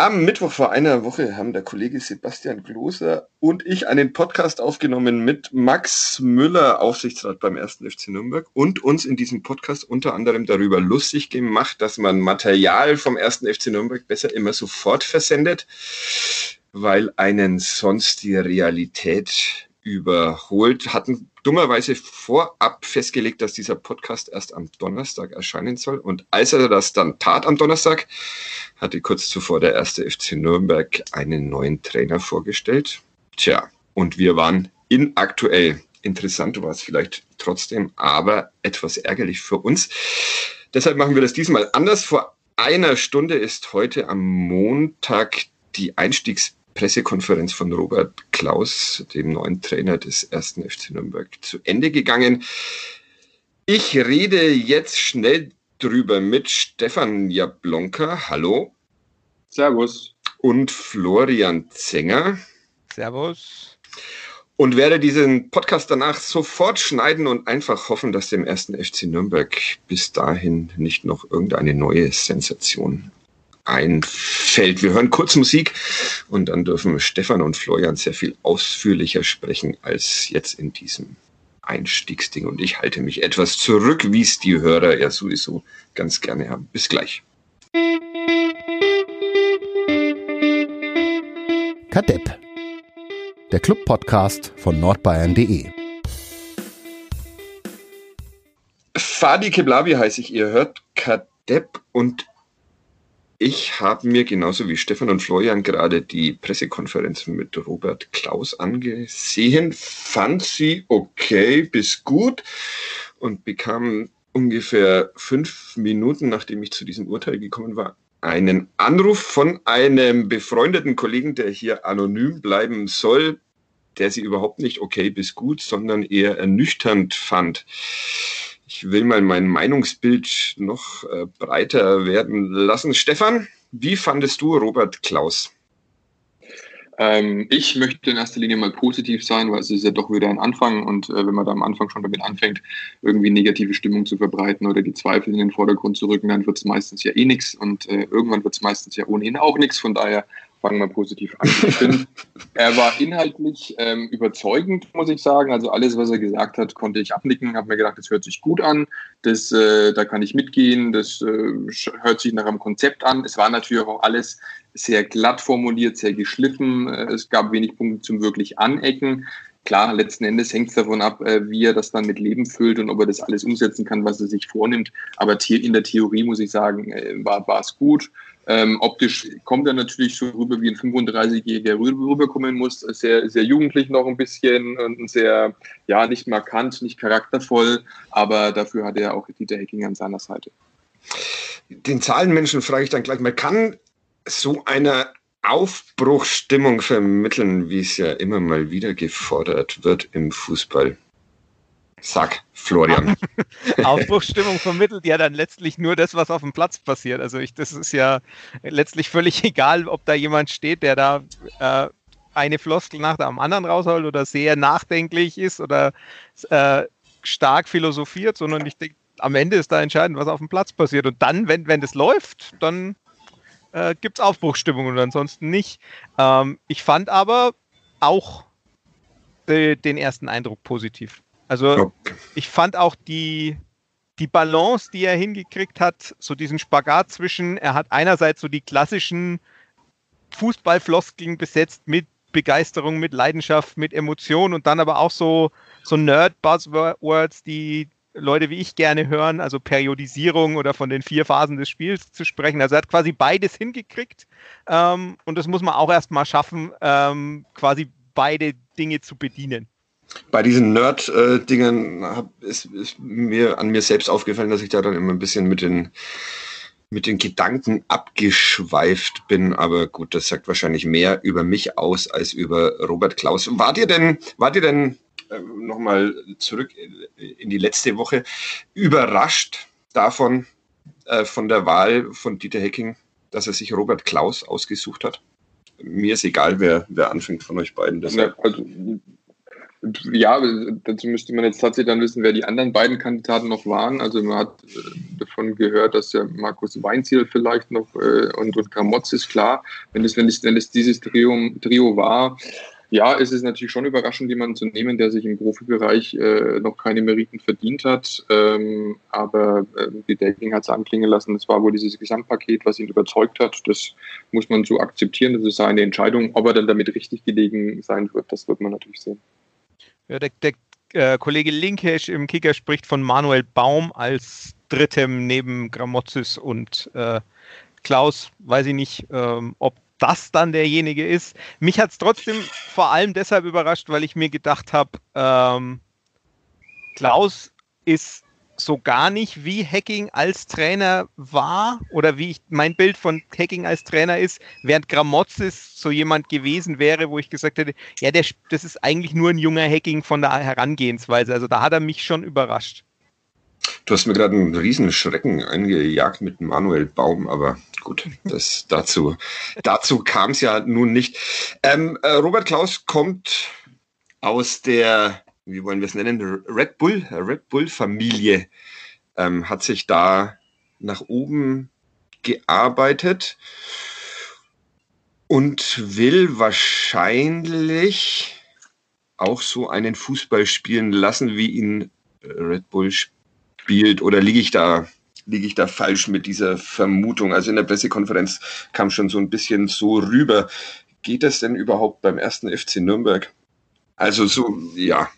Am Mittwoch vor einer Woche haben der Kollege Sebastian Gloser und ich einen Podcast aufgenommen mit Max Müller, Aufsichtsrat beim 1. FC Nürnberg, und uns in diesem Podcast unter anderem darüber lustig gemacht, dass man Material vom 1. FC Nürnberg besser immer sofort versendet, weil einen sonst die Realität überholt, hatten dummerweise vorab festgelegt, dass dieser Podcast erst am Donnerstag erscheinen soll. Und als er das dann tat am Donnerstag, hatte kurz zuvor der erste FC Nürnberg einen neuen Trainer vorgestellt. Tja, und wir waren inaktuell. Interessant war es vielleicht trotzdem, aber etwas ärgerlich für uns. Deshalb machen wir das diesmal anders. Vor einer Stunde ist heute am Montag die Einstiegs Pressekonferenz von Robert Klaus, dem neuen Trainer des ersten FC Nürnberg, zu Ende gegangen. Ich rede jetzt schnell drüber mit Stefan Jablonka. Hallo. Servus. Und Florian Zenger. Servus. Und werde diesen Podcast danach sofort schneiden und einfach hoffen, dass dem ersten FC Nürnberg bis dahin nicht noch irgendeine neue Sensation einfällt. Wir hören kurz Musik und dann dürfen Stefan und Florian sehr viel ausführlicher sprechen als jetzt in diesem Einstiegsding. Und ich halte mich etwas zurück, wie es die Hörer ja sowieso ganz gerne haben. Bis gleich. Kadepp, der Club-Podcast von nordbayern.de. Fadi Keblavi heiße ich, ihr hört Kadepp und ich habe mir genauso wie Stefan und Florian gerade die Pressekonferenz mit Robert Klaus angesehen, fand sie okay bis gut und bekam ungefähr fünf Minuten, nachdem ich zu diesem Urteil gekommen war, einen Anruf von einem befreundeten Kollegen, der hier anonym bleiben soll, der sie überhaupt nicht okay bis gut, sondern eher ernüchternd fand. Ich will mal mein Meinungsbild noch äh, breiter werden lassen. Stefan, wie fandest du Robert Klaus? Ähm, ich möchte in erster Linie mal positiv sein, weil es ist ja doch wieder ein Anfang und äh, wenn man da am Anfang schon damit anfängt, irgendwie negative Stimmung zu verbreiten oder die Zweifel in den Vordergrund zu rücken, dann wird es meistens ja eh nichts und äh, irgendwann wird es meistens ja ohnehin auch nichts. Von daher fangen wir positiv an. Ich finde, er war inhaltlich ähm, überzeugend, muss ich sagen. Also alles, was er gesagt hat, konnte ich abnicken. Habe mir gedacht, das hört sich gut an. Das, äh, da kann ich mitgehen. Das äh, hört sich nach einem Konzept an. Es war natürlich auch alles sehr glatt formuliert, sehr geschliffen. Äh, es gab wenig Punkte zum wirklich Anecken. Klar, letzten Endes hängt es davon ab, äh, wie er das dann mit Leben füllt und ob er das alles umsetzen kann, was er sich vornimmt. Aber in der Theorie muss ich sagen, äh, war es gut. Ähm, optisch kommt er natürlich so rüber, wie ein 35-Jähriger rüberkommen muss. Sehr, sehr jugendlich noch ein bisschen und sehr, ja, nicht markant, nicht charaktervoll, aber dafür hat er auch Dieter Hecking an seiner Seite. Den Zahlenmenschen frage ich dann gleich mal, kann so eine Aufbruchsstimmung vermitteln, wie es ja immer mal wieder gefordert wird im Fußball? Sag, Florian. Aufbruchsstimmung vermittelt ja dann letztlich nur das, was auf dem Platz passiert. Also ich, das ist ja letztlich völlig egal, ob da jemand steht, der da äh, eine Floskel nach dem anderen rausholt oder sehr nachdenklich ist oder äh, stark philosophiert, sondern ich denke, am Ende ist da entscheidend, was auf dem Platz passiert. Und dann, wenn, wenn das läuft, dann äh, gibt es Aufbruchsstimmung und ansonsten nicht. Ähm, ich fand aber auch de, den ersten Eindruck positiv. Also ich fand auch die, die Balance, die er hingekriegt hat, so diesen Spagat zwischen, er hat einerseits so die klassischen Fußballfloskeln besetzt mit Begeisterung, mit Leidenschaft, mit Emotion und dann aber auch so, so Nerd-Buzzwords, die Leute wie ich gerne hören, also Periodisierung oder von den vier Phasen des Spiels zu sprechen. Also er hat quasi beides hingekriegt ähm, und das muss man auch erstmal schaffen, ähm, quasi beide Dinge zu bedienen bei diesen Nerd-Dingen ist, ist, mir an mir selbst aufgefallen, dass ich da dann immer ein bisschen mit den, mit den Gedanken abgeschweift bin. Aber gut, das sagt wahrscheinlich mehr über mich aus als über Robert Klaus. Wart ihr denn, wart ihr denn äh, nochmal zurück in die letzte Woche überrascht davon, äh, von der Wahl von Dieter Hecking, dass er sich Robert Klaus ausgesucht hat? Mir ist egal, wer, wer anfängt von euch beiden. Ja, also Ja, dazu müsste man jetzt tatsächlich dann wissen, wer die anderen beiden Kandidaten noch waren. Also man hat äh, davon gehört, dass der Markus Weinziel vielleicht noch äh, und, und Gramotz ist klar. Wenn es, wenn es, wenn es dieses Trio, Trio war, ja, es ist natürlich schon überraschend, jemanden zu nehmen, der sich im Profibereich äh, noch keine Meriten verdient hat. Ähm, aber äh, die Dating hat es anklingen lassen, es war wohl dieses Gesamtpaket, was ihn überzeugt hat. Das muss man so akzeptieren, das ist seine Entscheidung. Ob er dann damit richtig gelegen sein wird, das wird man natürlich sehen. Ja, der, der äh, Kollege Linkesch im Kicker spricht von Manuel Baum als drittem neben Gramozis und äh, Klaus. Weiß ich nicht, ähm, ob das dann derjenige ist. Mich hat es trotzdem vor allem deshalb überrascht, weil ich mir gedacht habe, ähm, Klaus ist so gar nicht, wie Hacking als Trainer war oder wie ich, mein Bild von Hacking als Trainer ist, während Gramozis so jemand gewesen wäre, wo ich gesagt hätte, ja, der, das ist eigentlich nur ein junger Hacking von der Herangehensweise. Also da hat er mich schon überrascht. Du hast mir gerade einen riesen Schrecken eingejagt mit Manuel Baum, aber gut, das, dazu, dazu kam es ja nun nicht. Ähm, äh, Robert Klaus kommt aus der, wie wollen wir es nennen, Red Bull, Red Bull Familie, ähm, hat sich da nach oben gearbeitet und will wahrscheinlich auch so einen Fußball spielen lassen, wie ihn Red Bull spielt spielt oder liege ich da liege ich da falsch mit dieser Vermutung? Also in der Pressekonferenz kam schon so ein bisschen so rüber. Geht das denn überhaupt beim ersten FC Nürnberg? Also so, ja,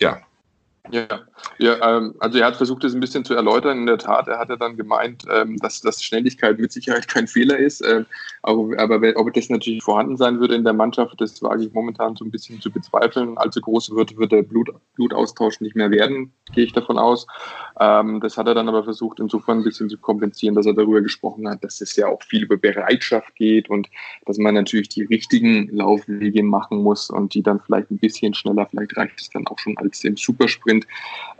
ja. Ja, ja ähm, also er hat versucht, das ein bisschen zu erläutern. In der Tat, er hatte dann gemeint, ähm, dass, dass Schnelligkeit mit Sicherheit kein Fehler ist. Ähm, aber, aber ob das natürlich vorhanden sein würde in der Mannschaft, das wage ich momentan so ein bisschen zu bezweifeln. Allzu groß wird, wird der Blut, Blutaustausch nicht mehr werden, gehe ich davon aus. Ähm, das hat er dann aber versucht, insofern ein bisschen zu kompensieren, dass er darüber gesprochen hat, dass es ja auch viel über Bereitschaft geht und dass man natürlich die richtigen Laufwege machen muss und die dann vielleicht ein bisschen schneller, vielleicht reicht es dann auch schon als im Supersprint.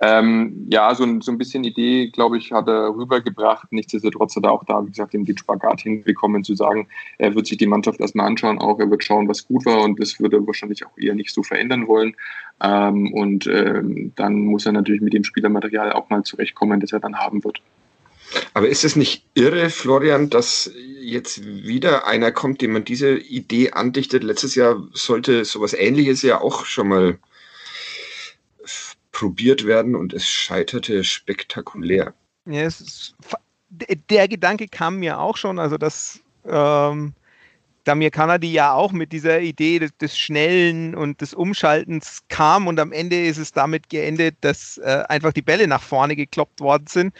Ähm, ja, so ein, so ein bisschen Idee, glaube ich, hat er rübergebracht. Nichtsdestotrotz hat er auch da, wie gesagt, den Spagat hinbekommen, zu sagen, er wird sich die Mannschaft erstmal anschauen, auch er wird schauen, was gut war und das würde er wahrscheinlich auch eher nicht so verändern wollen. Ähm, und ähm, dann muss er natürlich mit dem Spielermaterial auch mal zurechtkommen, das er dann haben wird. Aber ist es nicht irre, Florian, dass jetzt wieder einer kommt, dem man diese Idee andichtet? Letztes Jahr sollte sowas Ähnliches ja auch schon mal probiert werden und es scheiterte spektakulär. Ja, ist, der Gedanke kam mir auch schon, also dass ähm, Damir Kanadi ja auch mit dieser Idee des, des, Schnellen und des Umschaltens kam und am Ende ist es damit geendet, dass äh, einfach die Bälle nach vorne gekloppt worden sind.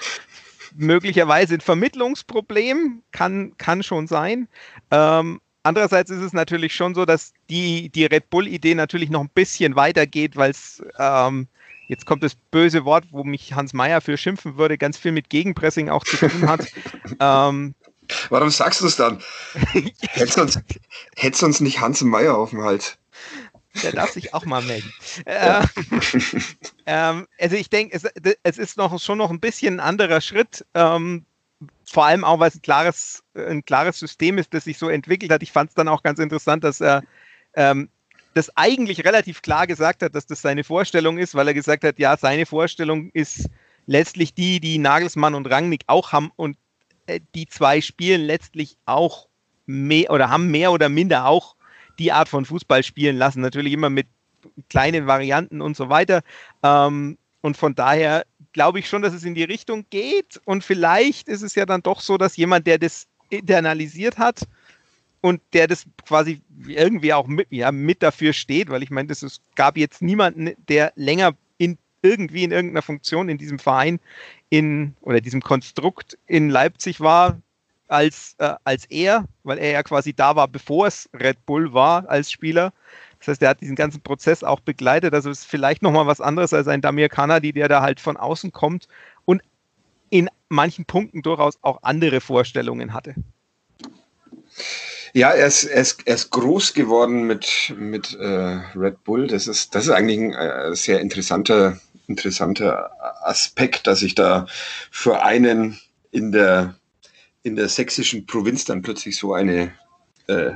Möglicherweise ein Vermittlungsproblem, kann, kann schon sein. Ähm, andererseits ist es natürlich schon so, dass die, die Red Bull-Idee natürlich noch ein bisschen weitergeht, weil es ähm, jetzt kommt das böse Wort, wo mich Hans Meyer für schimpfen würde, ganz viel mit Gegenpressing auch zu tun hat. ähm, Warum sagst du es dann? hättest, du uns, hättest uns nicht Hans Meyer auf dem Hals? Der darf sich auch mal melden. Ja. Ähm, also ich denke, es, es, ist noch schon noch ein bisschen ein anderer Schritt. Ähm, vor allem auch, weil es ein klares, ein klares System ist, das sich so entwickelt hat. Ich fand es dann auch ganz interessant, dass er ähm, das eigentlich relativ klar gesagt hat, dass das seine Vorstellung ist, weil er gesagt hat, ja, seine Vorstellung ist letztlich die, die Nagelsmann und Rangnick auch haben und äh, die zwei spielen letztlich auch mehr oder haben mehr oder minder auch die Art von Fußball spielen lassen. Natürlich immer mit kleinen Varianten und so weiter. Ähm, und von daher glaube ich schon, dass es in die Richtung geht. Und vielleicht ist es ja dann doch so, dass jemand, der das internalisiert hat und der das quasi irgendwie auch mit, ja, mit dafür steht, weil ich meine, es gab jetzt niemanden, der länger in irgendwie in irgendeiner Funktion in diesem Verein in oder diesem Konstrukt in Leipzig war als, äh, als er, weil er ja quasi da war, bevor es Red Bull war als Spieler. Das heißt, er hat diesen ganzen Prozess auch begleitet. Also ist vielleicht nochmal was anderes als ein Damir Kanadi, der da halt von außen kommt und in manchen Punkten durchaus auch andere Vorstellungen hatte. Ja, er ist, er ist, er ist groß geworden mit, mit äh, Red Bull. Das ist, das ist eigentlich ein äh, sehr interessanter interessanter Aspekt, dass sich da für einen in der, in der sächsischen Provinz dann plötzlich so eine äh,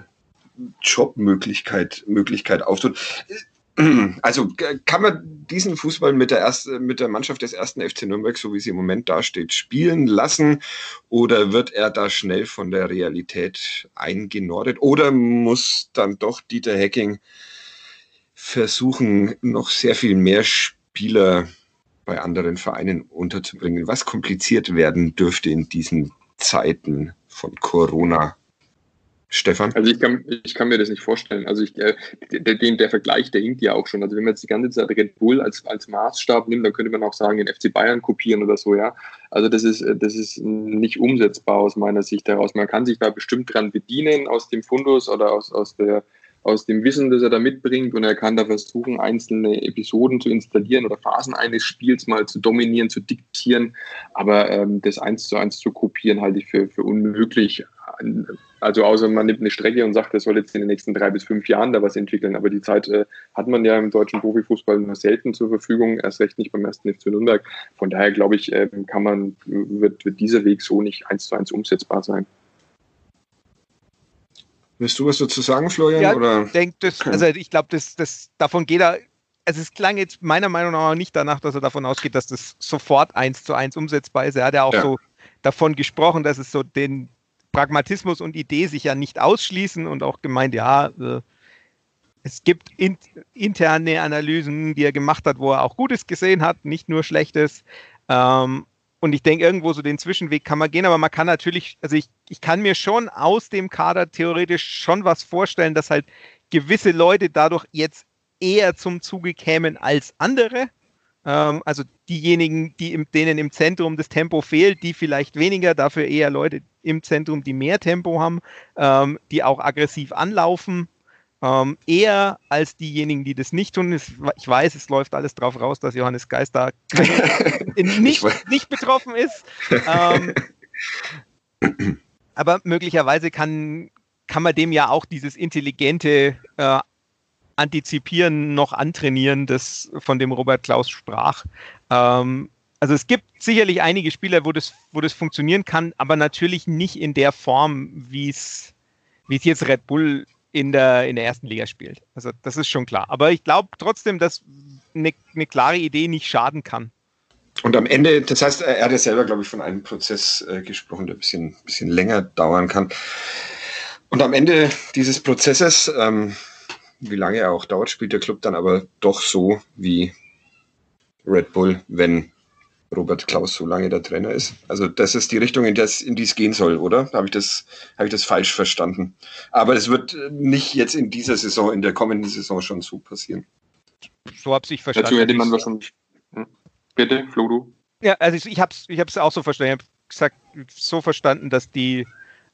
Jobmöglichkeit Möglichkeit auftut. Also kann man diesen Fußball mit der, erste, mit der Mannschaft des ersten FC Nürnberg, so wie sie im Moment dasteht, spielen lassen? Oder wird er da schnell von der Realität eingenordet? Oder muss dann doch Dieter Hecking versuchen, noch sehr viel mehr Spieler bei anderen Vereinen unterzubringen, was kompliziert werden dürfte in diesen Zeiten von Corona? Stefan? Also ich kann, ich kann mir das nicht vorstellen. Also ich, äh, der, der, der Vergleich, der hinkt ja auch schon. Also wenn man jetzt die ganze Zeit Red Bull als, als Maßstab nimmt, dann könnte man auch sagen, den FC Bayern kopieren oder so, ja. Also das ist, das ist nicht umsetzbar aus meiner Sicht heraus. Man kann sich da bestimmt dran bedienen aus dem Fundus oder aus, aus der aus dem Wissen, das er da mitbringt und er kann da versuchen, einzelne Episoden zu installieren oder Phasen eines Spiels mal zu dominieren, zu diktieren. Aber ähm, das eins zu eins zu kopieren, halte ich für, für unmöglich. Also außer man nimmt eine Strecke und sagt, er soll jetzt in den nächsten drei bis fünf Jahren da was entwickeln. Aber die Zeit äh, hat man ja im deutschen Profifußball nur selten zur Verfügung, erst recht nicht beim ersten FC Nürnberg. Von daher glaube ich, äh, kann man, wird, wird dieser Weg so nicht eins zu eins umsetzbar sein. Willst du was dazu sagen, Florian? Ja, oder? Denk, das, also ich glaube, das, das, davon geht er. Also es klang jetzt meiner Meinung nach nicht danach, dass er davon ausgeht, dass das sofort eins zu eins umsetzbar ist. Er hat ja auch ja. so davon gesprochen, dass es so den Pragmatismus und Idee sich ja nicht ausschließen und auch gemeint, ja, äh, es gibt in, interne Analysen, die er gemacht hat, wo er auch Gutes gesehen hat, nicht nur Schlechtes. Ähm, und ich denke, irgendwo so den Zwischenweg kann man gehen, aber man kann natürlich, also ich, ich kann mir schon aus dem Kader theoretisch schon was vorstellen, dass halt gewisse Leute dadurch jetzt eher zum Zuge kämen als andere. Ähm, also diejenigen, die im, denen im Zentrum das Tempo fehlt, die vielleicht weniger, dafür eher Leute im Zentrum, die mehr Tempo haben, ähm, die auch aggressiv anlaufen ähm, eher als diejenigen, die das nicht tun. Ich weiß, es läuft alles drauf raus, dass Johannes Geist da nicht, nicht betroffen ist. Ähm, aber möglicherweise kann, kann man dem ja auch dieses intelligente äh, Antizipieren noch antrainieren, das von dem Robert Klaus sprach. Ähm, also es gibt sicherlich einige Spieler, wo das, wo das funktionieren kann, aber natürlich nicht in der Form, wie es jetzt Red Bull in der, in der ersten Liga spielt. Also das ist schon klar. Aber ich glaube trotzdem, dass eine, eine klare Idee nicht schaden kann. Und am Ende, das heißt, er hat ja selber, glaube ich, von einem Prozess äh, gesprochen, der ein bisschen, bisschen länger dauern kann. Und am Ende dieses Prozesses, ähm, wie lange er auch dauert, spielt der Club dann aber doch so wie Red Bull, wenn Robert Klaus so lange der Trainer ist. Also das ist die Richtung, in, das, in die es gehen soll, oder? Habe ich, das, hab ich das falsch verstanden? Aber es wird nicht jetzt in dieser Saison, in der kommenden Saison schon so passieren. So habe ich verstanden. Dazu hätte man wahrscheinlich... Hm? Bitte, Flo, du? Ja, also ich, ich habe es ich auch so verstanden. Ich habe gesagt, so verstanden, dass die...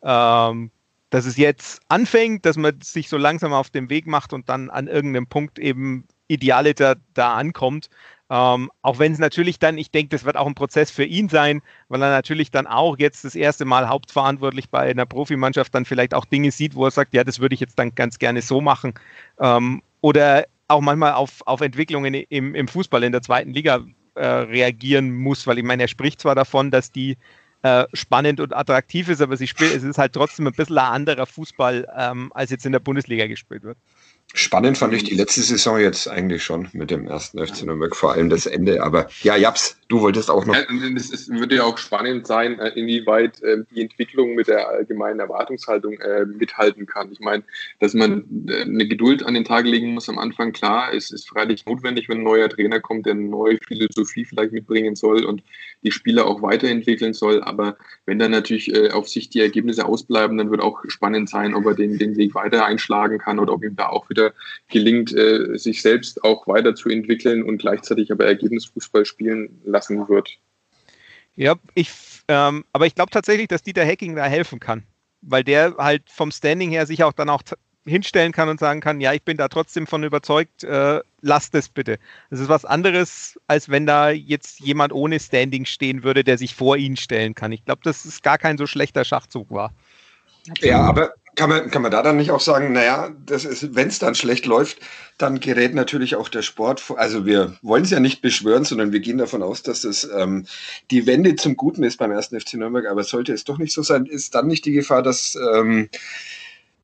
Ähm, dass es jetzt anfängt, dass man sich so langsam auf den Weg macht und dann an irgendeinem Punkt eben idealiter da ankommt. Ähm, auch wenn es natürlich dann, ich denke, das wird auch ein Prozess für ihn sein, weil er natürlich dann auch jetzt das erste Mal hauptverantwortlich bei einer Profimannschaft dann vielleicht auch Dinge sieht, wo er sagt, ja, das würde ich jetzt dann ganz gerne so machen. Ähm, oder auch manchmal auf, auf Entwicklungen im, im Fußball in der zweiten Liga äh, reagieren muss, weil ich meine, er spricht zwar davon, dass die äh, spannend und attraktiv ist, aber sie spielt, es ist halt trotzdem ein bisschen ein anderer Fußball, ähm, als jetzt in der Bundesliga gespielt wird. Spannend fand ich die letzte Saison jetzt eigentlich schon mit dem ersten FC Nürnberg, vor allem das Ende. Aber ja, Japs, du wolltest auch noch. Ja, es würde ja auch spannend sein, äh, inwieweit äh, die Entwicklung mit der allgemeinen Erwartungshaltung äh, mithalten kann. Ich meine, dass man eine Geduld an den Tag legen muss am Anfang, klar, es ist freilich notwendig, wenn ein neuer Trainer kommt, der eine neue Philosophie vielleicht mitbringen soll und die Spieler auch weiterentwickeln soll. Aber wenn dann natürlich auf sich die Ergebnisse ausbleiben, dann wird auch spannend sein, ob er den, den Weg weiter einschlagen kann oder ob ihm da auch wieder wieder gelingt, äh, sich selbst auch weiterzuentwickeln und gleichzeitig aber Ergebnisfußball spielen lassen wird. Ja, ich, ähm, aber ich glaube tatsächlich, dass Dieter Hacking da helfen kann, weil der halt vom Standing her sich auch dann auch hinstellen kann und sagen kann, ja, ich bin da trotzdem von überzeugt, äh, lasst es bitte. Das ist was anderes, als wenn da jetzt jemand ohne Standing stehen würde, der sich vor ihn stellen kann. Ich glaube, dass es gar kein so schlechter Schachzug war. Ja, aber kann man, kann man da dann nicht auch sagen, naja, wenn es dann schlecht läuft, dann gerät natürlich auch der Sport, also wir wollen es ja nicht beschwören, sondern wir gehen davon aus, dass das ähm, die Wende zum Guten ist beim ersten FC Nürnberg, aber sollte es doch nicht so sein, ist dann nicht die Gefahr, dass ähm,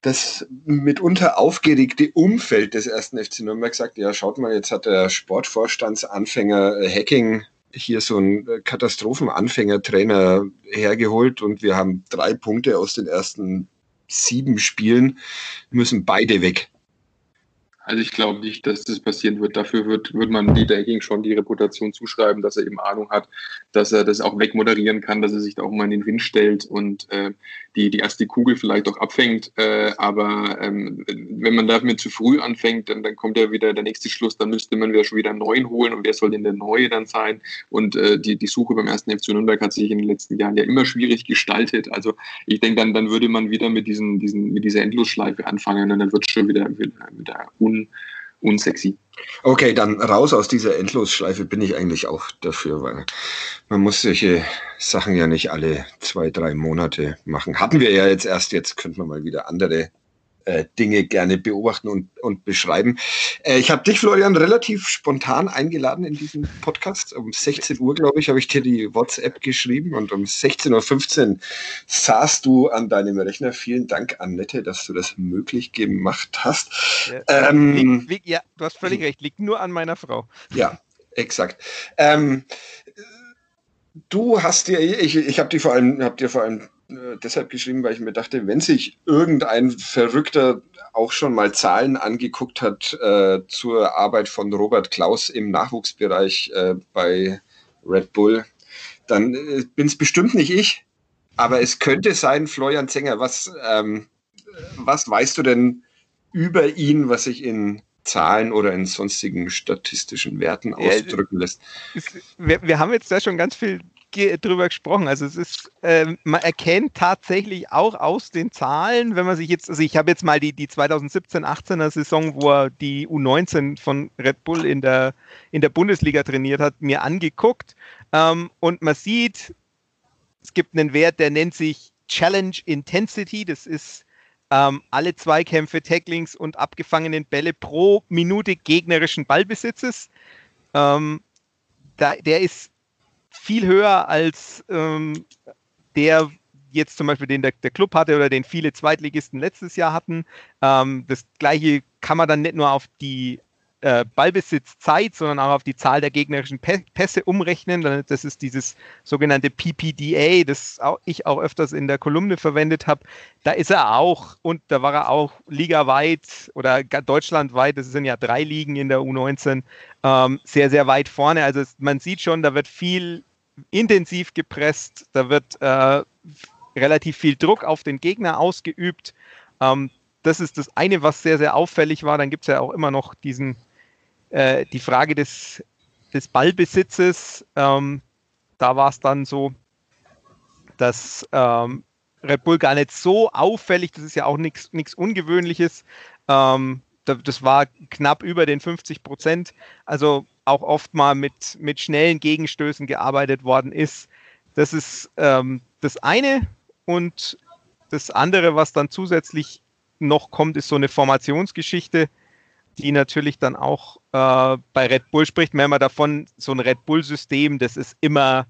das mitunter aufgeregte Umfeld des ersten FC Nürnberg sagt, ja, schaut mal, jetzt hat der Sportvorstandsanfänger äh, Hacking hier so einen äh, Katastrophenanfängertrainer hergeholt und wir haben drei Punkte aus den ersten sieben Spielen, müssen beide weg. Also ich glaube nicht, dass das passieren wird. Dafür wird, wird man Dieter Hecking schon die Reputation zuschreiben, dass er eben Ahnung hat, dass er das auch wegmoderieren kann, dass er sich da auch mal in den Wind stellt und äh, die, die erste Kugel vielleicht auch abfängt. Äh, aber ähm, wenn man damit zu früh anfängt, dann, dann kommt ja wieder der nächste Schluss, dann müsste man wieder schon wieder einen neuen holen und wer soll denn der neue dann sein? Und äh, die, die Suche beim ersten FC Nürnberg hat sich in den letzten Jahren ja immer schwierig gestaltet. Also ich denke, dann, dann würde man wieder mit, diesen, diesen, mit dieser Endlosschleife anfangen und dann wird es schon wieder, wieder, wieder un un, unsexy. Okay, dann raus aus dieser Endlosschleife bin ich eigentlich auch dafür, weil man muss solche Sachen ja nicht alle zwei, drei Monate machen. Hatten wir ja jetzt erst, jetzt könnte man mal wieder andere Dinge gerne beobachten und, und beschreiben. Äh, ich habe dich, Florian, relativ spontan eingeladen in diesen Podcast. Um 16 Uhr, glaube ich, habe ich dir die WhatsApp geschrieben und um 16.15 Uhr saßt du an deinem Rechner. Vielen Dank, Annette, dass du das möglich gemacht hast. Ja, ähm, liegt, liegt, ja du hast völlig recht, liegt nur an meiner Frau. Ja, exakt. Ähm, du hast dir, ich, ich habe dir vor allem, hab dir vor allem äh, deshalb geschrieben, weil ich mir dachte, wenn sich irgendein Verrückter auch schon mal Zahlen angeguckt hat äh, zur Arbeit von Robert Klaus im Nachwuchsbereich äh, bei Red Bull, dann äh, bin es bestimmt nicht ich, aber es könnte sein, Florian Zenger, was, ähm, was weißt du denn über ihn, was sich in Zahlen oder in sonstigen statistischen Werten ausdrücken lässt. Wir, wir, haben jetzt da schon ganz viel drüber gesprochen. Also es ist, äh, man erkennt tatsächlich auch aus den Zahlen, wenn man sich jetzt, also ich habe jetzt mal die, die 2017-18er Saison, wo er die U19 von Red Bull in der, in der Bundesliga trainiert hat, mir angeguckt. Ähm, und man sieht, es gibt einen Wert, der nennt sich Challenge Intensity. Das ist ähm, alle Zweikämpfe, Tacklings und abgefangenen Bälle pro Minute gegnerischen Ballbesitzes. Ähm, da, der ist viel höher als ähm, der jetzt zum Beispiel den der, der, Club hatte oder den viele Zweitligisten letztes Jahr hatten. Ähm, das gleiche kann man dann nicht nur auf die äh, Ballbesitzzeit, sondern auch auf die Zahl der gegnerischen Pässe umrechnen. Das ist dieses sogenannte PPDA, das ich auch öfters in der Kolumne verwendet habe. Da ist er auch und da war er auch ligaweit oder deutschlandweit, das sind ja drei Ligen in der U19, ähm, sehr, sehr weit vorne. Also man sieht schon, da wird viel intensiv gepresst, da wird äh, relativ viel Druck auf den Gegner ausgeübt. Ähm, das ist das eine, was sehr, sehr auffällig war. Dann gibt es ja auch immer noch diesen, äh, die Frage des, des Ballbesitzes. Ähm, da war es dann so, dass ähm, Red Bull gar nicht so auffällig, das ist ja auch nichts Ungewöhnliches. Ähm, das war knapp über den 50 Prozent. Also auch oft mal mit, mit schnellen Gegenstößen gearbeitet worden ist. Das ist ähm, das eine. Und das andere, was dann zusätzlich noch kommt, ist so eine Formationsgeschichte, die natürlich dann auch äh, bei Red Bull spricht. Wenn man davon, so ein Red Bull-System, das ist immer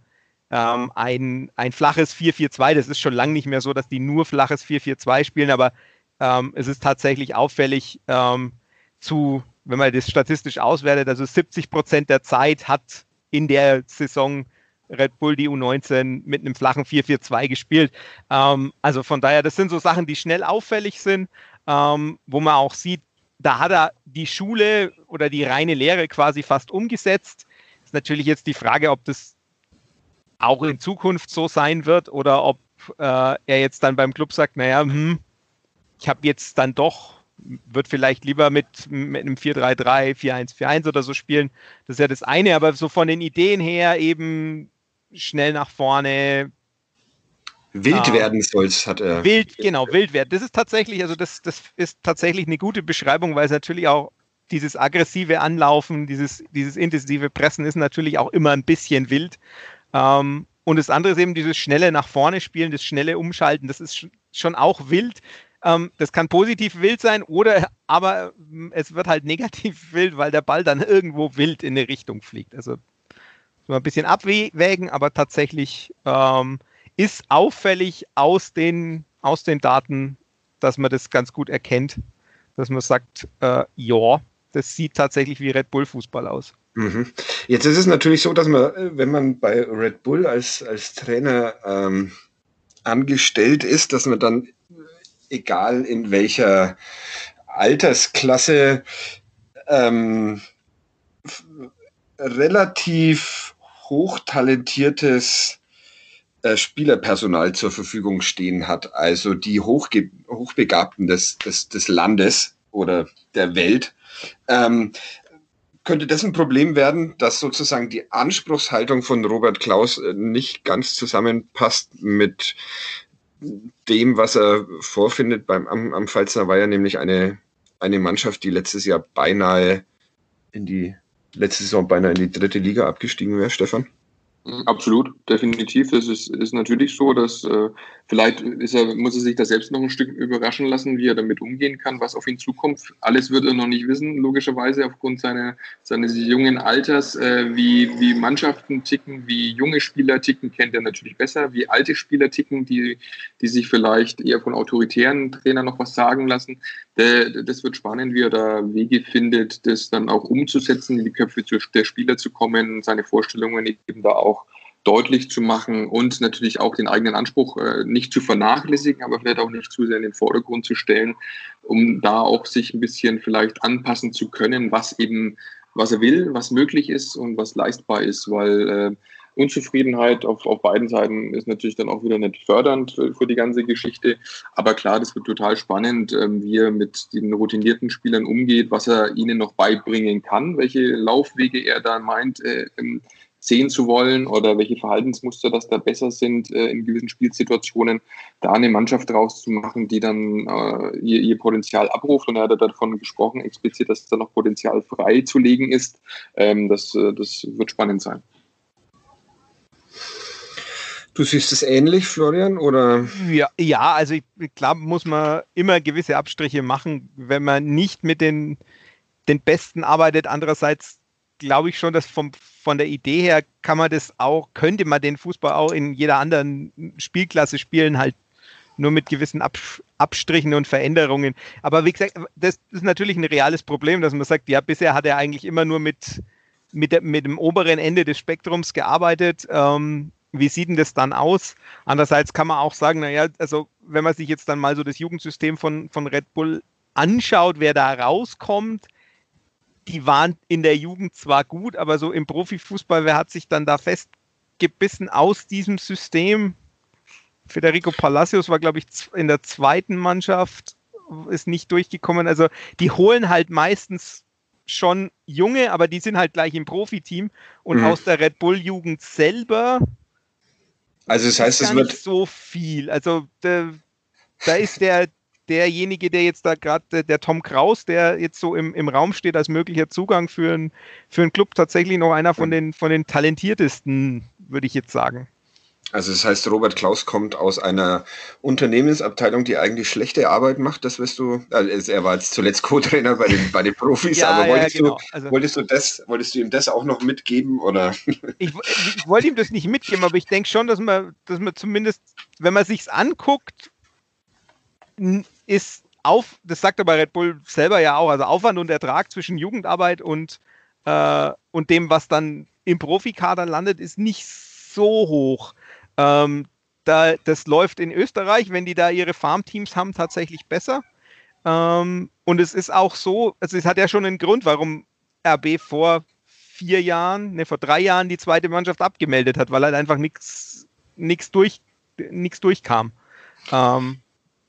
ähm, ein, ein flaches 4-4-2. Das ist schon lange nicht mehr so, dass die nur flaches 4-4-2 spielen, aber ähm, es ist tatsächlich auffällig ähm, zu wenn man das statistisch auswertet, also 70 Prozent der Zeit hat in der Saison Red Bull die U19 mit einem flachen 4-4-2 gespielt. Ähm, also von daher, das sind so Sachen, die schnell auffällig sind, ähm, wo man auch sieht, da hat er die Schule oder die reine Lehre quasi fast umgesetzt. Ist natürlich jetzt die Frage, ob das auch in Zukunft so sein wird oder ob äh, er jetzt dann beim Club sagt, naja, hm, ich habe jetzt dann doch wird vielleicht lieber mit, mit einem 4-3-3, 4-1-4-1 oder so spielen. Das ist ja das eine, aber so von den Ideen her eben schnell nach vorne. Wild äh, werden soll's, hat er. Wild, genau, wild werden. Das ist tatsächlich, also das, das ist tatsächlich eine gute Beschreibung, weil es natürlich auch dieses aggressive Anlaufen, dieses, dieses intensive Pressen ist natürlich auch immer ein bisschen wild. Ähm, und das andere ist eben dieses schnelle nach vorne spielen, das schnelle Umschalten, das ist schon auch wild. Ähm, das kann positiv wild sein oder aber ähm, es wird halt negativ wild, weil der Ball dann irgendwo wild in eine Richtung fliegt. Also ein bisschen abwägen, aber tatsächlich ähm, ist auffällig aus den, aus den Daten, dass man das ganz gut erkennt, dass man sagt, äh, ja, das sieht tatsächlich wie Red Bull Fußball aus. Mhm. Jetzt ist es natürlich so, dass man, wenn man bei Red Bull als, als Trainer ähm, angestellt ist, dass man dann, egal in welcher Altersklasse, ähm, relativ hochtalentiertes äh, Spielerpersonal zur Verfügung stehen hat, also die Hochge Hochbegabten des, des, des Landes oder der Welt. Ähm, könnte das ein Problem werden, dass sozusagen die Anspruchshaltung von Robert Klaus äh, nicht ganz zusammenpasst mit dem, was er vorfindet beim am, am Pfalzner Weiher, nämlich eine, eine Mannschaft, die letztes Jahr beinahe in die letzte Saison beinahe in die dritte Liga abgestiegen wäre, Stefan? Absolut, definitiv. Das ist, ist natürlich so, dass äh, vielleicht er, muss er sich da selbst noch ein Stück überraschen lassen, wie er damit umgehen kann, was auf ihn zukommt. Alles wird er noch nicht wissen, logischerweise aufgrund seiner, seines jungen Alters. Äh, wie, wie Mannschaften ticken, wie junge Spieler ticken, kennt er natürlich besser. Wie alte Spieler ticken, die, die sich vielleicht eher von autoritären Trainern noch was sagen lassen. Der, das wird spannend, wie er da Wege findet, das dann auch umzusetzen, in die Köpfe der Spieler zu kommen, seine Vorstellungen eben da auch deutlich zu machen und natürlich auch den eigenen Anspruch äh, nicht zu vernachlässigen, aber vielleicht auch nicht zu sehr in den Vordergrund zu stellen, um da auch sich ein bisschen vielleicht anpassen zu können, was eben, was er will, was möglich ist und was leistbar ist, weil äh, Unzufriedenheit auf, auf beiden Seiten ist natürlich dann auch wieder nicht fördernd für, für die ganze Geschichte. Aber klar, das wird total spannend, ähm, wie er mit den routinierten Spielern umgeht, was er ihnen noch beibringen kann, welche Laufwege er da meint, äh, sehen zu wollen oder welche Verhaltensmuster das da besser sind äh, in gewissen Spielsituationen, da eine Mannschaft draus zu machen, die dann äh, ihr, ihr, Potenzial abruft. Und er hat davon gesprochen, explizit, dass da noch Potenzial freizulegen ist. Ähm, das, äh, das wird spannend sein. Du siehst es ähnlich, Florian, oder? Ja, ja also ich glaube, muss man immer gewisse Abstriche machen, wenn man nicht mit den, den Besten arbeitet. Andererseits glaube ich schon, dass vom, von der Idee her kann man das auch, könnte man den Fußball auch in jeder anderen Spielklasse spielen, halt nur mit gewissen Ab Abstrichen und Veränderungen. Aber wie gesagt, das ist natürlich ein reales Problem, dass man sagt, ja, bisher hat er eigentlich immer nur mit, mit, der, mit dem oberen Ende des Spektrums gearbeitet. Ähm, wie sieht denn das dann aus? Andererseits kann man auch sagen, naja, also wenn man sich jetzt dann mal so das Jugendsystem von, von Red Bull anschaut, wer da rauskommt, die waren in der Jugend zwar gut, aber so im Profifußball, wer hat sich dann da festgebissen aus diesem System? Federico Palacios war, glaube ich, in der zweiten Mannschaft, ist nicht durchgekommen. Also die holen halt meistens schon junge, aber die sind halt gleich im Profiteam und mhm. aus der Red Bull Jugend selber. Also das heißt, es wird so viel. Also da, da ist der derjenige, der jetzt da gerade, der Tom Kraus, der jetzt so im, im Raum steht als möglicher Zugang für, ein, für einen Club, tatsächlich noch einer von den, von den talentiertesten, würde ich jetzt sagen. Also das heißt, Robert Klaus kommt aus einer Unternehmensabteilung, die eigentlich schlechte Arbeit macht. Das wirst du. Also er war jetzt zuletzt Co-Trainer bei den, bei den Profis, ja, aber wolltest, ja, genau. du, also, wolltest du das, wolltest du ihm das auch noch mitgeben oder? Ich, ich wollte ihm das nicht mitgeben, aber ich denke schon, dass man, dass man zumindest, wenn man sich's anguckt, ist auf, das sagt aber Red Bull selber ja auch, also Aufwand und Ertrag zwischen Jugendarbeit und, äh, und dem, was dann im Profikader landet, ist nicht so hoch. Ähm, da, das läuft in Österreich, wenn die da ihre Farmteams haben, tatsächlich besser. Ähm, und es ist auch so, also es hat ja schon einen Grund, warum RB vor vier Jahren, ne, vor drei Jahren die zweite Mannschaft abgemeldet hat, weil halt einfach nichts durch, durchkam. Ähm,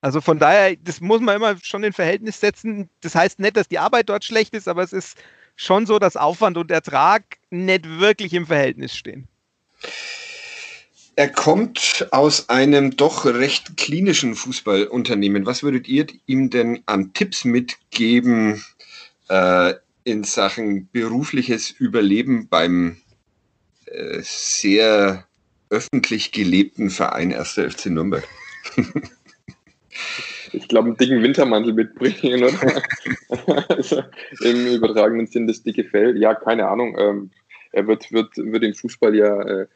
also von daher, das muss man immer schon in Verhältnis setzen. Das heißt nicht, dass die Arbeit dort schlecht ist, aber es ist schon so, dass Aufwand und Ertrag nicht wirklich im Verhältnis stehen. Er kommt aus einem doch recht klinischen Fußballunternehmen. Was würdet ihr ihm denn an Tipps mitgeben äh, in Sachen berufliches Überleben beim äh, sehr öffentlich gelebten Verein 1. FC Nürnberg? ich glaube, einen dicken Wintermantel mitbringen, oder? also, Im übertragenen Sinn das dicke Fell. Ja, keine Ahnung. Ähm, er wird, wird, wird im Fußball ja äh,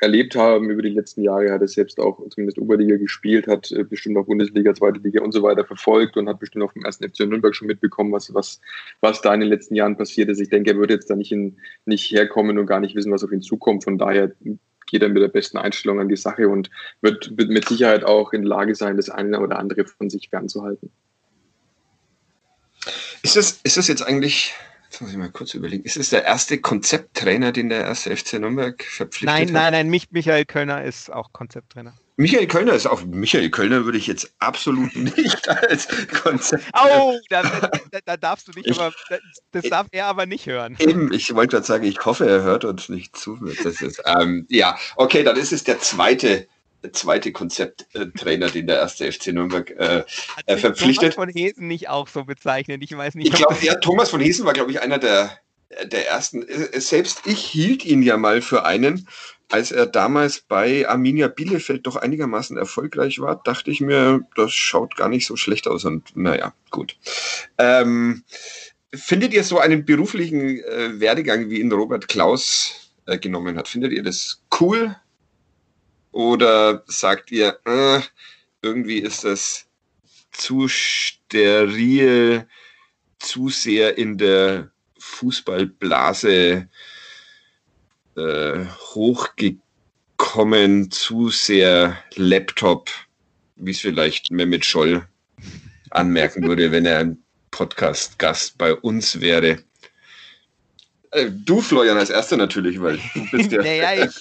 erlebt haben über die letzten Jahre. Er hat er selbst auch zumindest Oberliga gespielt, hat äh, bestimmt auch Bundesliga, Zweite Liga und so weiter verfolgt und hat bestimmt auch vom ersten FC Nürnberg schon mitbekommen, was, was, was da in den letzten Jahren passiert ist. Ich denke, er würde jetzt da nicht, in, nicht herkommen und gar nicht wissen, was auf ihn zukommt. Von daher geht er mit der besten Einstellung an die Sache und wird, wird mit Sicherheit auch in der Lage sein, das eine oder andere von sich fernzuhalten. Ist das, ist das jetzt eigentlich Jetzt muss ich mal kurz überlegen. Ist es der erste Konzepttrainer, den der erste FC Nürnberg verpflichtet nein, hat? Nein, nein, nein, Michael Kölner ist auch Konzepttrainer. Michael Kölner ist auch. Michael Kölner würde ich jetzt absolut nicht als Konzept. Oh, da, da, da darfst du nicht, ich, aber das darf er aber nicht hören. Eben, ich wollte gerade sagen, ich hoffe, er hört uns nicht zu. Das ist, ähm, ja, okay, dann ist es der zweite zweite Konzepttrainer, den der erste FC Nürnberg äh, äh, verpflichtet. Thomas von Hesen nicht auch so bezeichnen. Ich weiß nicht. Ich glaube, ja, Thomas von Hesen war, glaube ich, einer der, der ersten. Äh, selbst ich hielt ihn ja mal für einen. Als er damals bei Arminia Bielefeld doch einigermaßen erfolgreich war, dachte ich mir, das schaut gar nicht so schlecht aus. Und naja, gut. Ähm, findet ihr so einen beruflichen äh, Werdegang, wie ihn Robert Klaus äh, genommen hat? Findet ihr das cool? Oder sagt ihr, äh, irgendwie ist das zu steril, zu sehr in der Fußballblase äh, hochgekommen, zu sehr Laptop, wie es vielleicht Mehmet Scholl anmerken würde, wenn er ein Podcast-Gast bei uns wäre. Äh, du, Florian, als erster natürlich, weil du bist ja. naja, ich,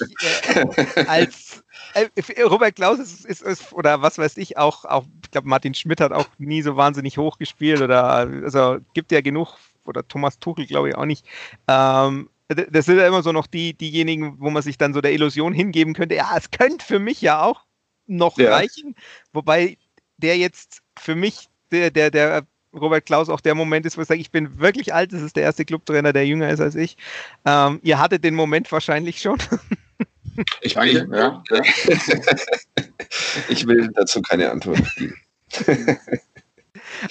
äh, als äh, Robert Klaus ist, ist, ist, oder was weiß ich, auch, auch ich glaube, Martin Schmidt hat auch nie so wahnsinnig hoch gespielt oder also gibt ja genug, oder Thomas Tuchel, glaube ich, auch nicht. Ähm, das sind ja immer so noch die, diejenigen, wo man sich dann so der Illusion hingeben könnte, ja, es könnte für mich ja auch noch ja. reichen. Wobei der jetzt für mich, der, der, der Robert Klaus auch der Moment ist, wo ich sage, ich bin wirklich alt, das ist der erste Clubtrainer, der jünger ist als ich. Ähm, ihr hattet den Moment wahrscheinlich schon. Ich, ja, ja. ich will dazu keine Antwort geben.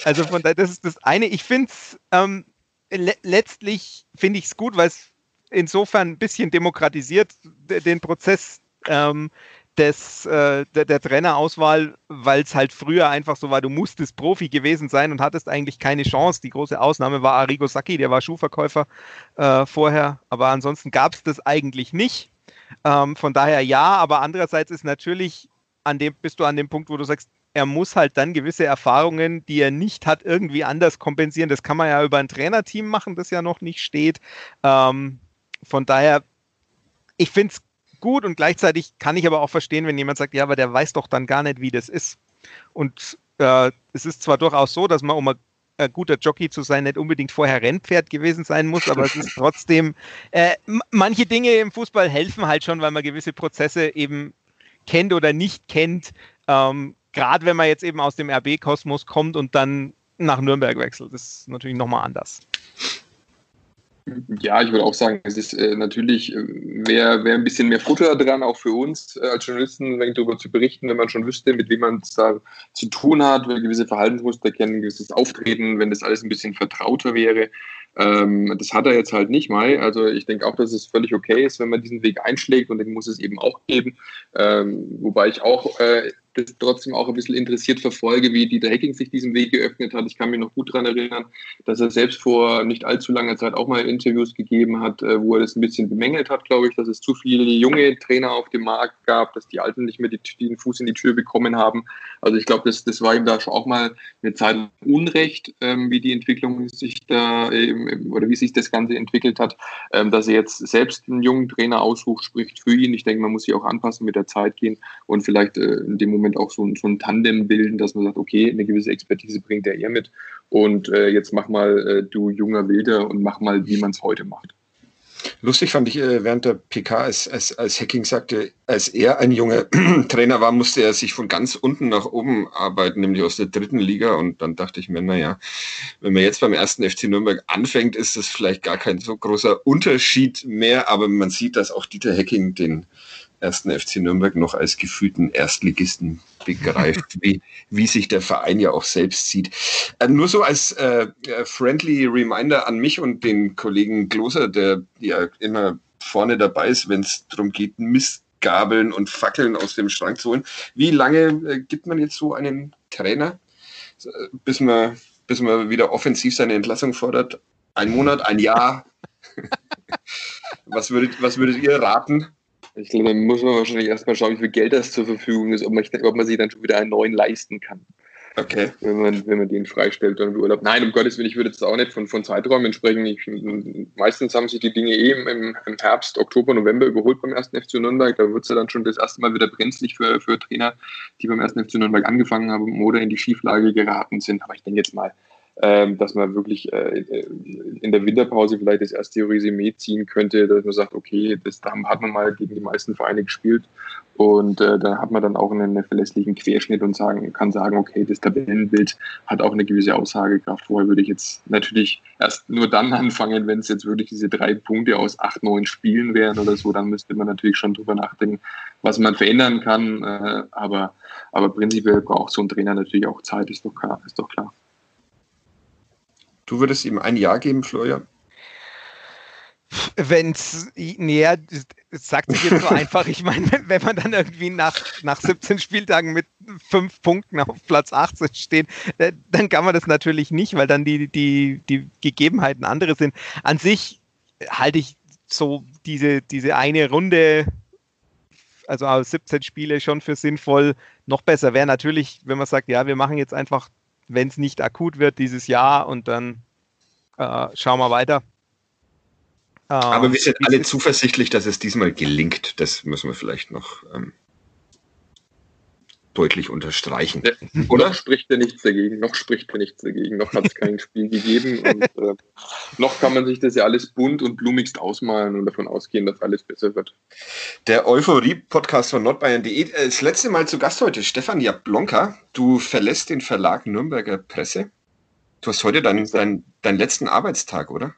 also von daher, das ist das eine. Ich finde es ähm, le letztlich finde ich es gut, weil es insofern ein bisschen demokratisiert den Prozess ähm, des, äh, der, der Trainerauswahl, weil es halt früher einfach so war, du musstest Profi gewesen sein und hattest eigentlich keine Chance. Die große Ausnahme war Arrigo Sacchi, der war Schuhverkäufer äh, vorher, aber ansonsten gab es das eigentlich nicht. Ähm, von daher ja, aber andererseits ist natürlich, an dem bist du an dem Punkt, wo du sagst, er muss halt dann gewisse Erfahrungen, die er nicht hat, irgendwie anders kompensieren. Das kann man ja über ein Trainerteam machen, das ja noch nicht steht. Ähm, von daher, ich finde es gut und gleichzeitig kann ich aber auch verstehen, wenn jemand sagt, ja, aber der weiß doch dann gar nicht, wie das ist. Und äh, es ist zwar durchaus so, dass man, um ein äh, guter Jockey zu sein, nicht unbedingt vorher Rennpferd gewesen sein muss, aber es ist trotzdem, äh, manche Dinge im Fußball helfen halt schon, weil man gewisse Prozesse eben kennt oder nicht kennt. Ähm, Gerade wenn man jetzt eben aus dem RB-Kosmos kommt und dann nach Nürnberg wechselt, das ist natürlich nochmal anders. Ja, ich würde auch sagen, es ist äh, natürlich, äh, wäre wär ein bisschen mehr Futter dran, auch für uns äh, als Journalisten, wenn darüber zu berichten, wenn man schon wüsste, mit wem man es da zu tun hat, wenn gewisse Verhaltensmuster kennen, gewisses Auftreten, wenn das alles ein bisschen vertrauter wäre. Ähm, das hat er jetzt halt nicht mal. Also ich denke auch, dass es völlig okay ist, wenn man diesen Weg einschlägt und den muss es eben auch geben. Ähm, wobei ich auch äh, das trotzdem auch ein bisschen interessiert verfolge, wie Dieter Hecking sich diesen Weg geöffnet hat. Ich kann mich noch gut daran erinnern, dass er selbst vor nicht allzu langer Zeit auch mal Interviews gegeben hat, äh, wo er das ein bisschen bemängelt hat, glaube ich, dass es zu viele junge Trainer auf dem Markt gab, dass die Alten nicht mehr die, den Fuß in die Tür bekommen haben. Also ich glaube, das, das war ihm da schon auch mal eine Zeit Unrecht, ähm, wie die Entwicklung sich da ähm, oder wie sich das Ganze entwickelt hat, ähm, dass er jetzt selbst einen jungen Trainer aussucht, spricht für ihn. Ich denke, man muss sich auch anpassen, mit der Zeit gehen und vielleicht äh, in dem Moment Moment auch so, so ein Tandem bilden, dass man sagt, okay, eine gewisse Expertise bringt der eher mit und äh, jetzt mach mal äh, du junger Wilder und mach mal, wie man es heute macht. Lustig fand ich äh, während der PK, als, als, als Hacking sagte, als er ein junger Trainer war, musste er sich von ganz unten nach oben arbeiten, nämlich aus der dritten Liga. Und dann dachte ich mir, naja, wenn man jetzt beim ersten FC Nürnberg anfängt, ist das vielleicht gar kein so großer Unterschied mehr. Aber man sieht, dass auch Dieter Hacking den ersten FC Nürnberg noch als gefühlten Erstligisten begreift, wie, wie sich der Verein ja auch selbst sieht. Äh, nur so als äh, friendly Reminder an mich und den Kollegen Gloser, der ja immer vorne dabei ist, wenn es darum geht, Mist Gabeln und Fackeln aus dem Schrank zu holen. Wie lange äh, gibt man jetzt so einen Trainer, bis man, bis man wieder offensiv seine Entlassung fordert? Ein Monat, ein Jahr? was, würdet, was würdet ihr raten? Ich glaube, dann muss man wahrscheinlich erstmal schauen, wie viel Geld das zur Verfügung ist, ob man, ob man sich dann schon wieder einen neuen leisten kann. Okay. Wenn man, wenn man den freistellt dann Urlaub. Nein, um Gottes Willen, ich würde jetzt auch nicht von, von Zeiträumen sprechen. Ich, meistens haben sich die Dinge eh im, im, Herbst, Oktober, November überholt beim 1. FC Nürnberg. Da wird es ja dann schon das erste Mal wieder brenzlig für, für Trainer, die beim 1. FC Nürnberg angefangen haben oder in die Schieflage geraten sind. Aber ich denke jetzt mal, ähm, dass man wirklich äh, in der Winterpause vielleicht das erste Resümee ziehen könnte, dass man sagt, okay, das da hat man mal gegen die meisten Vereine gespielt und äh, da hat man dann auch einen, verlässlichen Querschnitt und sagen, kann sagen, okay, das Tabellenbild hat auch eine gewisse Aussagekraft. Vorher würde ich jetzt natürlich erst nur dann anfangen, wenn es jetzt wirklich diese drei Punkte aus acht, neun Spielen wären oder so, dann müsste man natürlich schon drüber nachdenken, was man verändern kann. Äh, aber, aber prinzipiell braucht so ein Trainer natürlich auch Zeit, ist doch klar. Ist doch klar. Du würdest ihm ein Jahr geben, Florian? Wenn es, näher, sagt sich jetzt so einfach. Ich meine, wenn man dann irgendwie nach, nach 17 Spieltagen mit fünf Punkten auf Platz 18 steht, äh, dann kann man das natürlich nicht, weil dann die, die, die Gegebenheiten andere sind. An sich halte ich so diese, diese eine Runde, also 17 Spiele schon für sinnvoll. Noch besser wäre natürlich, wenn man sagt, ja, wir machen jetzt einfach wenn es nicht akut wird dieses Jahr und dann äh, schauen wir weiter. Aber wir sind alle zuversichtlich, dass es diesmal gelingt. Das müssen wir vielleicht noch ähm, deutlich unterstreichen. Ja, oder? Noch spricht er nichts dagegen, noch spricht er nichts dagegen, noch hat es kein Spiel gegeben und äh, noch kann man sich das ja alles bunt und blumigst ausmalen und davon ausgehen, dass alles besser wird. Der Euphorie-Podcast von nordbayern.de. Das letzte Mal zu Gast heute, Stefan Jablonka. Du verlässt den Verlag Nürnberger Presse. Du hast heute deinen, deinen, deinen letzten Arbeitstag, oder?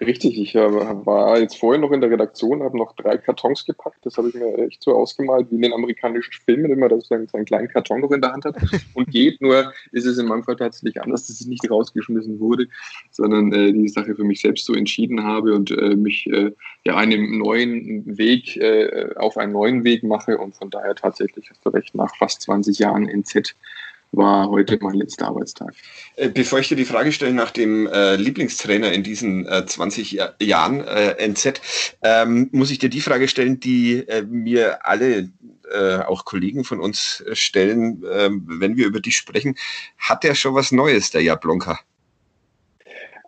Richtig, ich äh, war jetzt vorher noch in der Redaktion, habe noch drei Kartons gepackt. Das habe ich mir echt so ausgemalt, wie in den amerikanischen Filmen immer, dass man so einen kleinen Karton noch in der Hand hat und geht. Nur ist es in meinem Fall tatsächlich anders, dass es nicht rausgeschmissen wurde, sondern äh, die Sache für mich selbst so entschieden habe und äh, mich äh, ja einem neuen Weg, äh, auf einen neuen Weg mache. Und von daher tatsächlich, hast du recht, nach fast 20 Jahren NZ war heute mein letzter Arbeitstag. Äh, bevor ich dir die Frage stelle nach dem äh, Lieblingstrainer in diesen äh, 20 Jahr, Jahren äh, NZ, ähm, muss ich dir die Frage stellen, die äh, mir alle, äh, auch Kollegen von uns stellen, ähm, wenn wir über dich sprechen. Hat der schon was Neues, der Jablonka?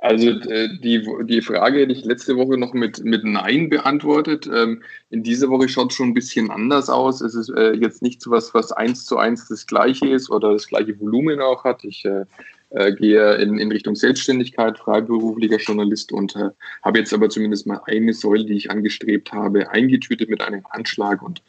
Also äh, die, die Frage hätte ich letzte Woche noch mit, mit Nein beantwortet. Ähm, in dieser Woche schaut es schon ein bisschen anders aus. Es ist äh, jetzt nicht so was, was eins zu eins das gleiche ist oder das gleiche Volumen auch hat. Ich äh, äh, gehe in, in Richtung Selbstständigkeit, freiberuflicher Journalist und äh, habe jetzt aber zumindest mal eine Säule, die ich angestrebt habe, eingetütet mit einem Anschlag und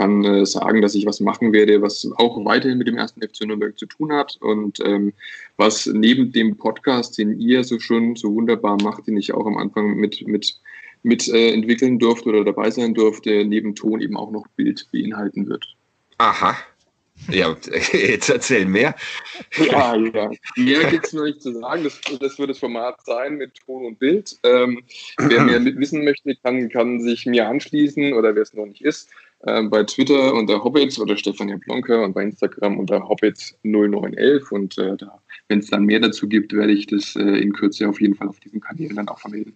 kann äh, sagen, dass ich was machen werde, was auch weiterhin mit dem ersten FC Nürnberg zu tun hat und ähm, was neben dem Podcast, den ihr so schön, so wunderbar macht, den ich auch am Anfang mit, mit, mit äh, entwickeln durfte oder dabei sein durfte, neben Ton eben auch noch Bild beinhalten wird. Aha. Ja, jetzt erzähl mehr. Ja, ja. Mehr gibt es noch nicht zu sagen. Das, das wird das Format sein mit Ton und Bild. Ähm, wer mehr wissen möchte, kann, kann sich mir anschließen oder wer es noch nicht ist äh, bei Twitter unter Hobbits oder Stefania Blonka und bei Instagram unter Hobbits0911. Und äh, wenn es dann mehr dazu gibt, werde ich das äh, in Kürze auf jeden Fall auf diesen Kanälen dann auch vermelden.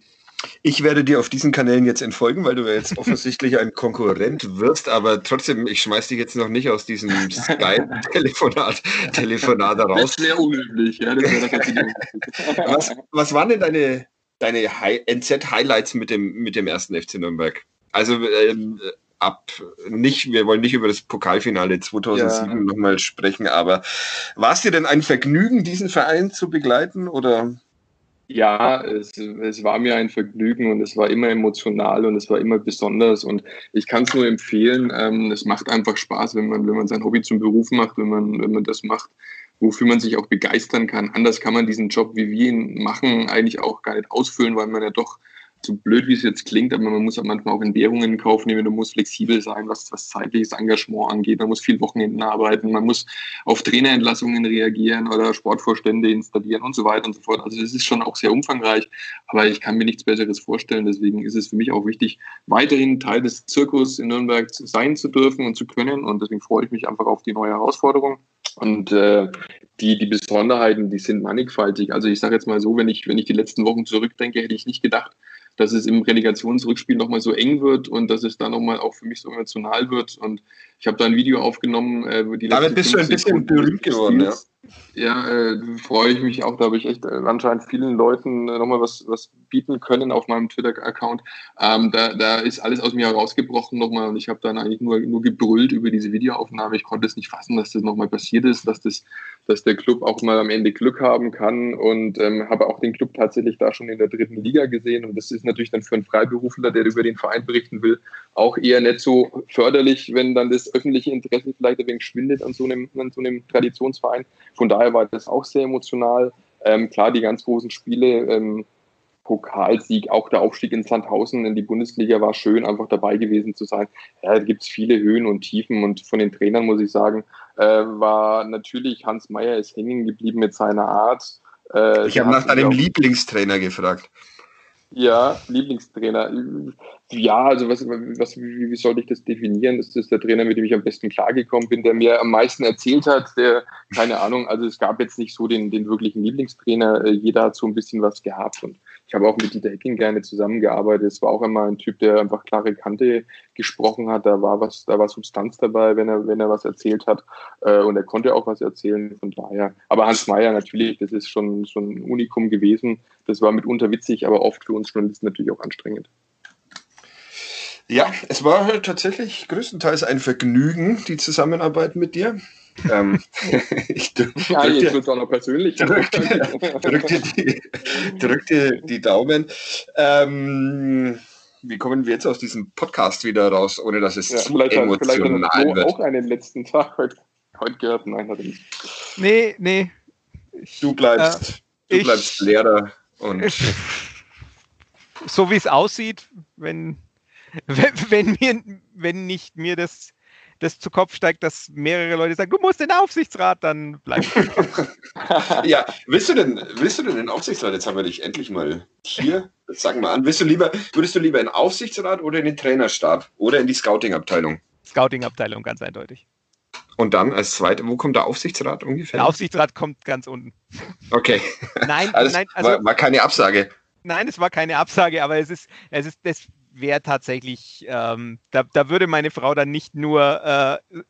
Ich werde dir auf diesen Kanälen jetzt entfolgen, weil du jetzt offensichtlich ein Konkurrent wirst, aber trotzdem, ich schmeiß dich jetzt noch nicht aus diesem Skype-Telefonat Telefonat raus. Das wäre unüblich, ja. Das wär was, was waren denn deine, deine NZ-Highlights mit dem, mit dem ersten FC Nürnberg? Also ähm, ab nicht, wir wollen nicht über das Pokalfinale 2007 ja. nochmal sprechen, aber war es dir denn ein Vergnügen, diesen Verein zu begleiten oder? Ja, es, es war mir ein Vergnügen und es war immer emotional und es war immer besonders und ich kann es nur empfehlen. Ähm, es macht einfach Spaß, wenn man, wenn man sein Hobby zum Beruf macht, wenn man, wenn man das macht, wofür man sich auch begeistern kann. Anders kann man diesen Job, wie wir ihn machen, eigentlich auch gar nicht ausfüllen, weil man ja doch so blöd wie es jetzt klingt, aber man muss auch manchmal auch Entbehrungen in Kauf nehmen, man muss flexibel sein, was, was zeitliches Engagement angeht, man muss viel Wochenenden arbeiten, man muss auf Trainerentlassungen reagieren oder Sportvorstände installieren und so weiter und so fort. Also das ist schon auch sehr umfangreich, aber ich kann mir nichts Besseres vorstellen. Deswegen ist es für mich auch wichtig, weiterhin Teil des Zirkus in Nürnberg sein zu dürfen und zu können und deswegen freue ich mich einfach auf die neue Herausforderung. Und äh, die, die Besonderheiten, die sind mannigfaltig. Also ich sage jetzt mal so, wenn ich, wenn ich die letzten Wochen zurückdenke, hätte ich nicht gedacht, dass es im Relegationsrückspiel nochmal so eng wird und dass es da nochmal auch für mich so emotional wird. Und ich habe da ein Video aufgenommen. Äh, die Damit bist du ein bisschen berühmt geworden, ja. Ja, äh, freue ich mich auch. Da habe ich echt äh, anscheinend vielen Leuten äh, nochmal was, was bieten können auf meinem Twitter-Account. Ähm, da, da ist alles aus mir herausgebrochen nochmal und ich habe dann eigentlich nur, nur gebrüllt über diese Videoaufnahme. Ich konnte es nicht fassen, dass das nochmal passiert ist, dass, das, dass der Club auch mal am Ende Glück haben kann und ähm, habe auch den Club tatsächlich da schon in der dritten Liga gesehen. Und das ist natürlich dann für einen Freiberufler, der über den Verein berichten will, auch eher nicht so förderlich, wenn dann das öffentliche Interesse vielleicht ein wenig schwindet an so einem, an so einem Traditionsverein. Von daher war das auch sehr emotional. Ähm, klar, die ganz großen Spiele, ähm, Pokalsieg, auch der Aufstieg in Sandhausen in die Bundesliga war schön, einfach dabei gewesen zu sein. Ja, da gibt es viele Höhen und Tiefen und von den Trainern muss ich sagen, äh, war natürlich Hans Meyer ist hängen geblieben mit seiner Art. Äh, ich habe nach deinem Lieblingstrainer gefragt. Ja, Lieblingstrainer. Ja, also was, was, wie, wie soll ich das definieren? Das ist der Trainer, mit dem ich am besten klargekommen bin, der mir am meisten erzählt hat, der, keine Ahnung, also es gab jetzt nicht so den, den wirklichen Lieblingstrainer. Jeder hat so ein bisschen was gehabt und ich habe auch mit Dieter Hecking gerne zusammengearbeitet. Es war auch immer ein Typ, der einfach klare Kante gesprochen hat. Da war was, da war Substanz dabei, wenn er, wenn er was erzählt hat. Äh, und er konnte auch was erzählen, von daher. Aber Hans Meyer natürlich, das ist schon, schon ein Unikum gewesen. Das war mitunter witzig, aber oft für uns Journalisten natürlich auch anstrengend. Ja, es war halt tatsächlich größtenteils ein Vergnügen, die Zusammenarbeit mit dir. Ähm, ich drück, ja, jetzt wird auch noch persönlich. Drück, drück, dir die, drück dir die Daumen. Ähm, wie kommen wir jetzt aus diesem Podcast wieder raus, ohne dass es ja, zu vielleicht emotional hat, vielleicht wird? auch einen letzten Tag heute, heute gehört. Nein, hat er nicht. Nee, nee. Ich, du bleibst, äh, du bleibst ich, Lehrer. Und so wie es aussieht, wenn wenn, wenn, mir, wenn nicht mir das, das zu Kopf steigt, dass mehrere Leute sagen, du musst in den Aufsichtsrat, dann bleib. ja, willst du denn, willst du denn den Aufsichtsrat? Jetzt haben wir dich endlich mal hier. Das sagen wir an. Willst du lieber, würdest du lieber in den Aufsichtsrat oder in den Trainerstab oder in die Scouting-Abteilung? Scouting-Abteilung, ganz eindeutig. Und dann als zweite, wo kommt der Aufsichtsrat ungefähr? Der Aufsichtsrat kommt ganz unten. Okay. Nein, also nein, also, war, war, keine Absage. Nein, es war keine Absage, aber es ist, es ist, das wäre tatsächlich, ähm, da, da würde meine Frau dann nicht nur äh,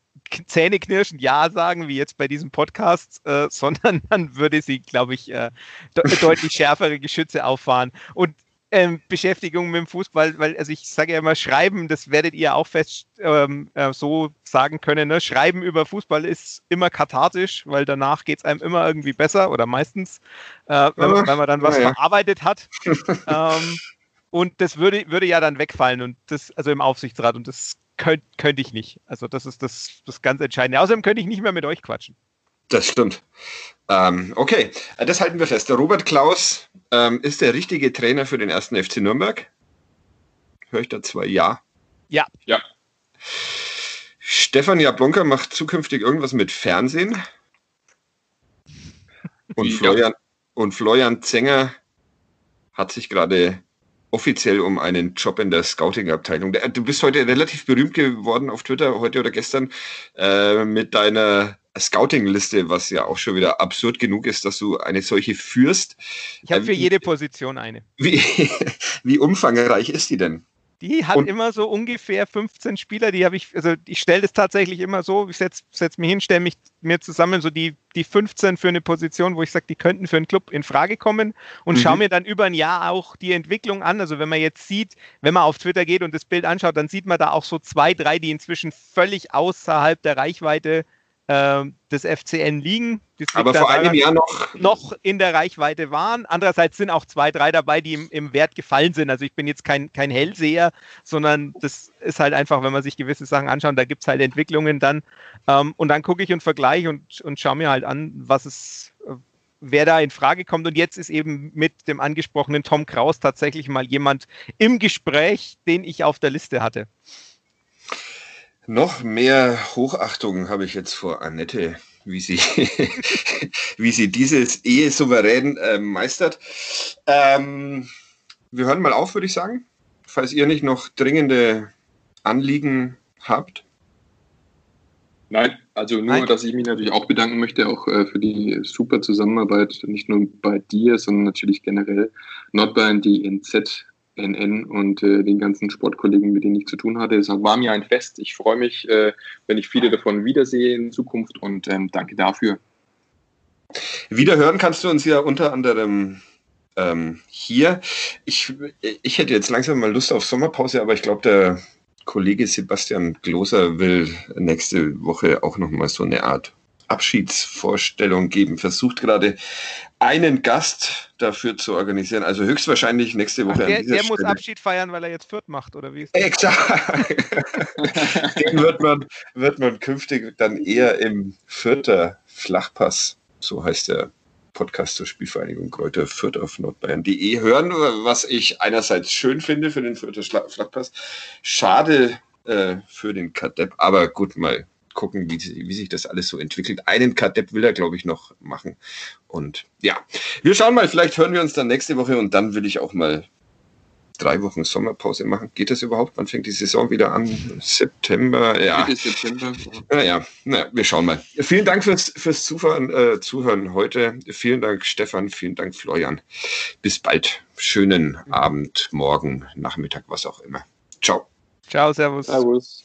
zähneknirschend Ja sagen, wie jetzt bei diesem Podcast, äh, sondern dann würde sie, glaube ich, äh, de deutlich schärfere Geschütze auffahren. Und ähm, Beschäftigung mit dem Fußball, weil, also ich sage ja immer, Schreiben, das werdet ihr auch fest ähm, äh, so sagen können. Ne? Schreiben über Fußball ist immer kathartisch, weil danach geht es einem immer irgendwie besser oder meistens, äh, wenn, man, wenn man dann was ja, verarbeitet hat. ähm, und das würde, würde ja dann wegfallen und das, also im Aufsichtsrat und das könnte könnt ich nicht. Also das ist das, das ganz Entscheidende. Außerdem könnte ich nicht mehr mit euch quatschen. Das stimmt. Ähm, okay, das halten wir fest. Der Robert Klaus ähm, ist der richtige Trainer für den ersten FC Nürnberg. Höre ich da zwei Ja? Ja. Ja. Stefan Jablonka macht zukünftig irgendwas mit Fernsehen. Und Florian, und Florian Zenger hat sich gerade offiziell um einen Job in der Scouting-Abteilung. Du bist heute relativ berühmt geworden auf Twitter, heute oder gestern, äh, mit deiner Scouting-Liste, was ja auch schon wieder absurd genug ist, dass du eine solche führst. Ich habe für äh, jede Position eine. Wie, wie umfangreich ist die denn? Die hat und immer so ungefähr 15 Spieler, die habe ich, also ich stelle das tatsächlich immer so, ich setze setz mich hin, stelle mich mir zusammen, so die, die 15 für eine Position, wo ich sage, die könnten für einen Club in Frage kommen und mhm. schaue mir dann über ein Jahr auch die Entwicklung an. Also wenn man jetzt sieht, wenn man auf Twitter geht und das Bild anschaut, dann sieht man da auch so zwei, drei, die inzwischen völlig außerhalb der Reichweite äh, des FCN liegen. Aber vor einem Jahr noch. Noch in der Reichweite waren. Andererseits sind auch zwei, drei dabei, die im, im Wert gefallen sind. Also ich bin jetzt kein, kein Hellseher, sondern das ist halt einfach, wenn man sich gewisse Sachen anschaut, da gibt es halt Entwicklungen dann. Ähm, und dann gucke ich und vergleiche und, und schaue mir halt an, was es, wer da in Frage kommt. Und jetzt ist eben mit dem angesprochenen Tom Kraus tatsächlich mal jemand im Gespräch, den ich auf der Liste hatte. Noch mehr Hochachtung habe ich jetzt vor Annette, wie sie, wie sie dieses Ehe souverän äh, meistert. Ähm, wir hören mal auf, würde ich sagen. Falls ihr nicht noch dringende Anliegen habt. Nein, also nur, Nein. dass ich mich natürlich auch bedanken möchte, auch äh, für die super Zusammenarbeit, nicht nur bei dir, sondern natürlich generell Nordbayern, die NZ, NN und äh, den ganzen Sportkollegen, mit denen ich zu tun hatte. Es war mir ein Fest. Ich freue mich, äh, wenn ich viele davon wiedersehe in Zukunft und ähm, danke dafür. Wiederhören kannst du uns ja unter anderem ähm, hier. Ich, ich hätte jetzt langsam mal Lust auf Sommerpause, aber ich glaube, der Kollege Sebastian Gloser will nächste Woche auch nochmal so eine Art Abschiedsvorstellung geben. Versucht gerade einen Gast dafür zu organisieren. Also höchstwahrscheinlich nächste Woche. Ach, der, der muss Abschied feiern, weil er jetzt Fürth macht, oder wie ist das? Exakt. Den wird man, wird man künftig dann eher im Fürther Flachpass, so heißt der Podcast zur Spielvereinigung Kräuter Fürth auf nordbayern.de hören, was ich einerseits schön finde für den Fürther Flachpass. Schade äh, für den Kadepp, aber gut, mal gucken, wie, wie, sich das alles so entwickelt. Einen Kadepp will er, glaube ich, noch machen. Und ja, wir schauen mal, vielleicht hören wir uns dann nächste Woche und dann will ich auch mal drei Wochen Sommerpause machen. Geht das überhaupt? Wann fängt die Saison wieder an? September? Ja. September. Naja, naja, wir schauen mal. Vielen Dank fürs, fürs Zuhören, äh, Zuhören heute. Vielen Dank, Stefan. Vielen Dank, Florian. Bis bald. Schönen Abend, Morgen, Nachmittag, was auch immer. Ciao. Ciao, Servus. Servus.